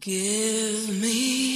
Give me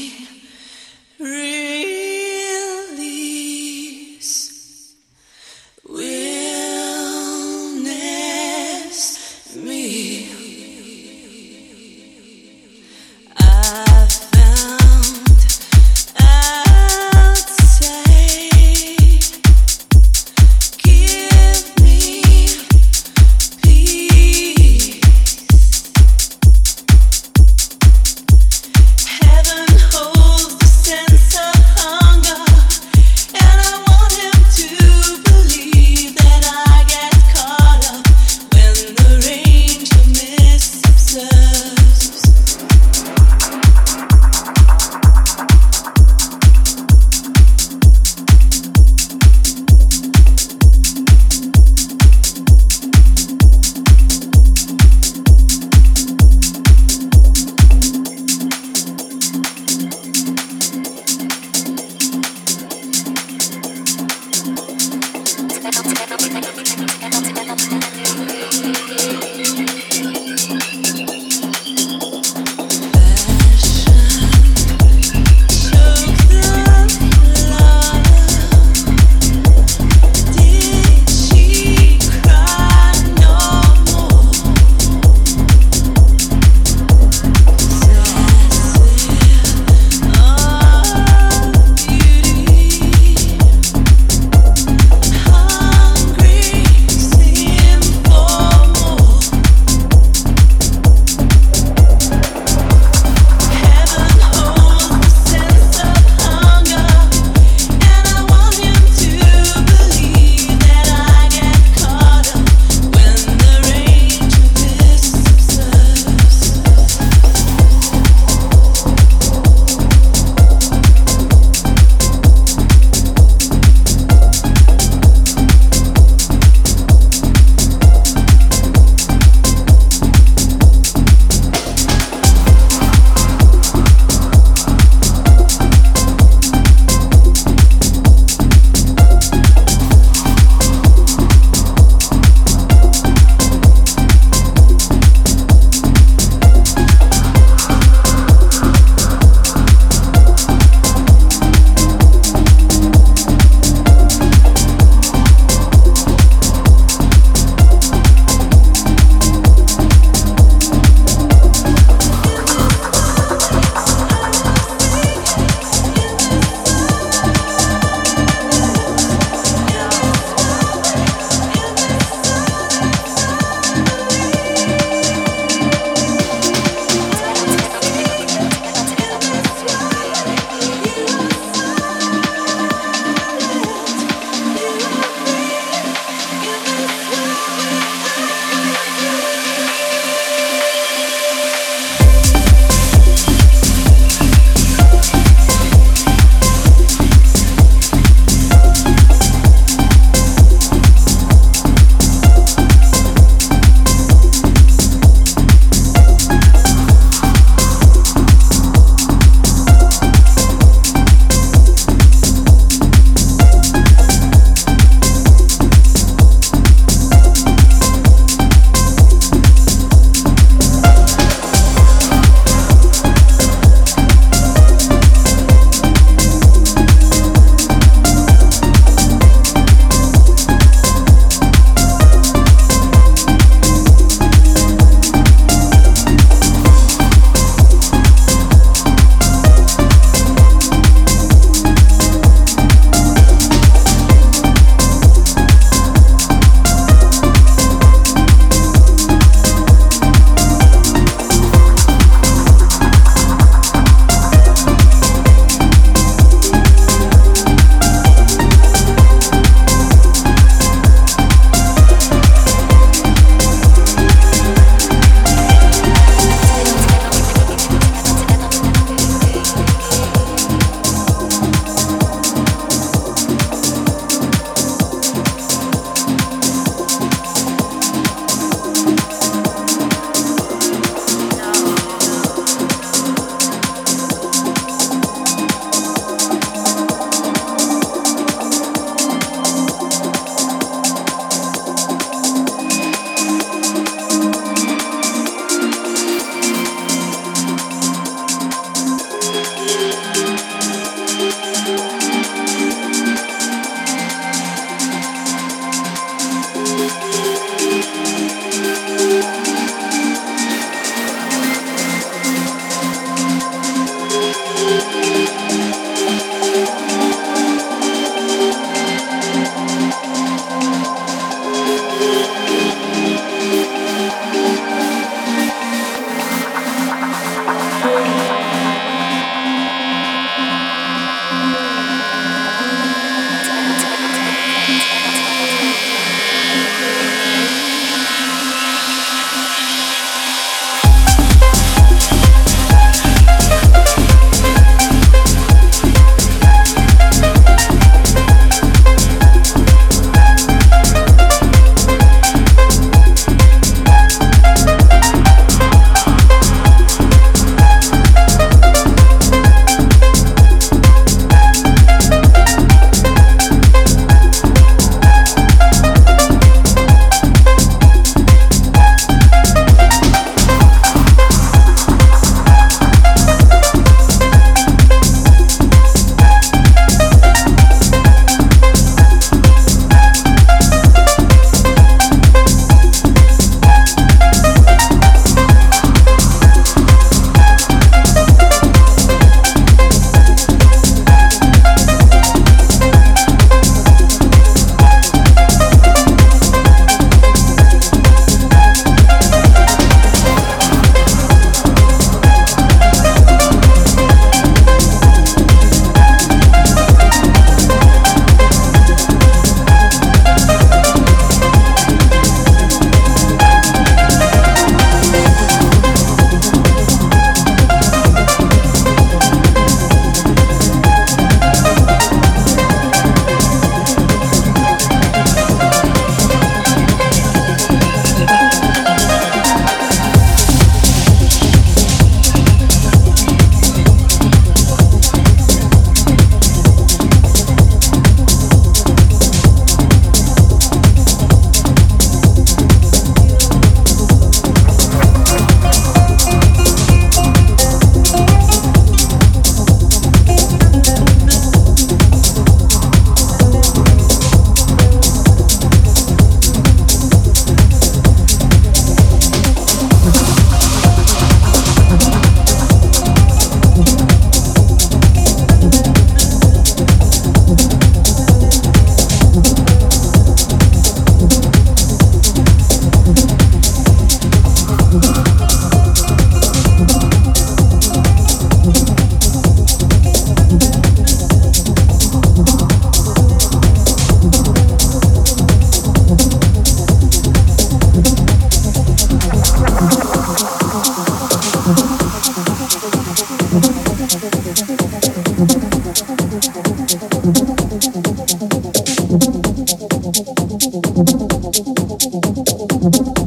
Thank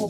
you.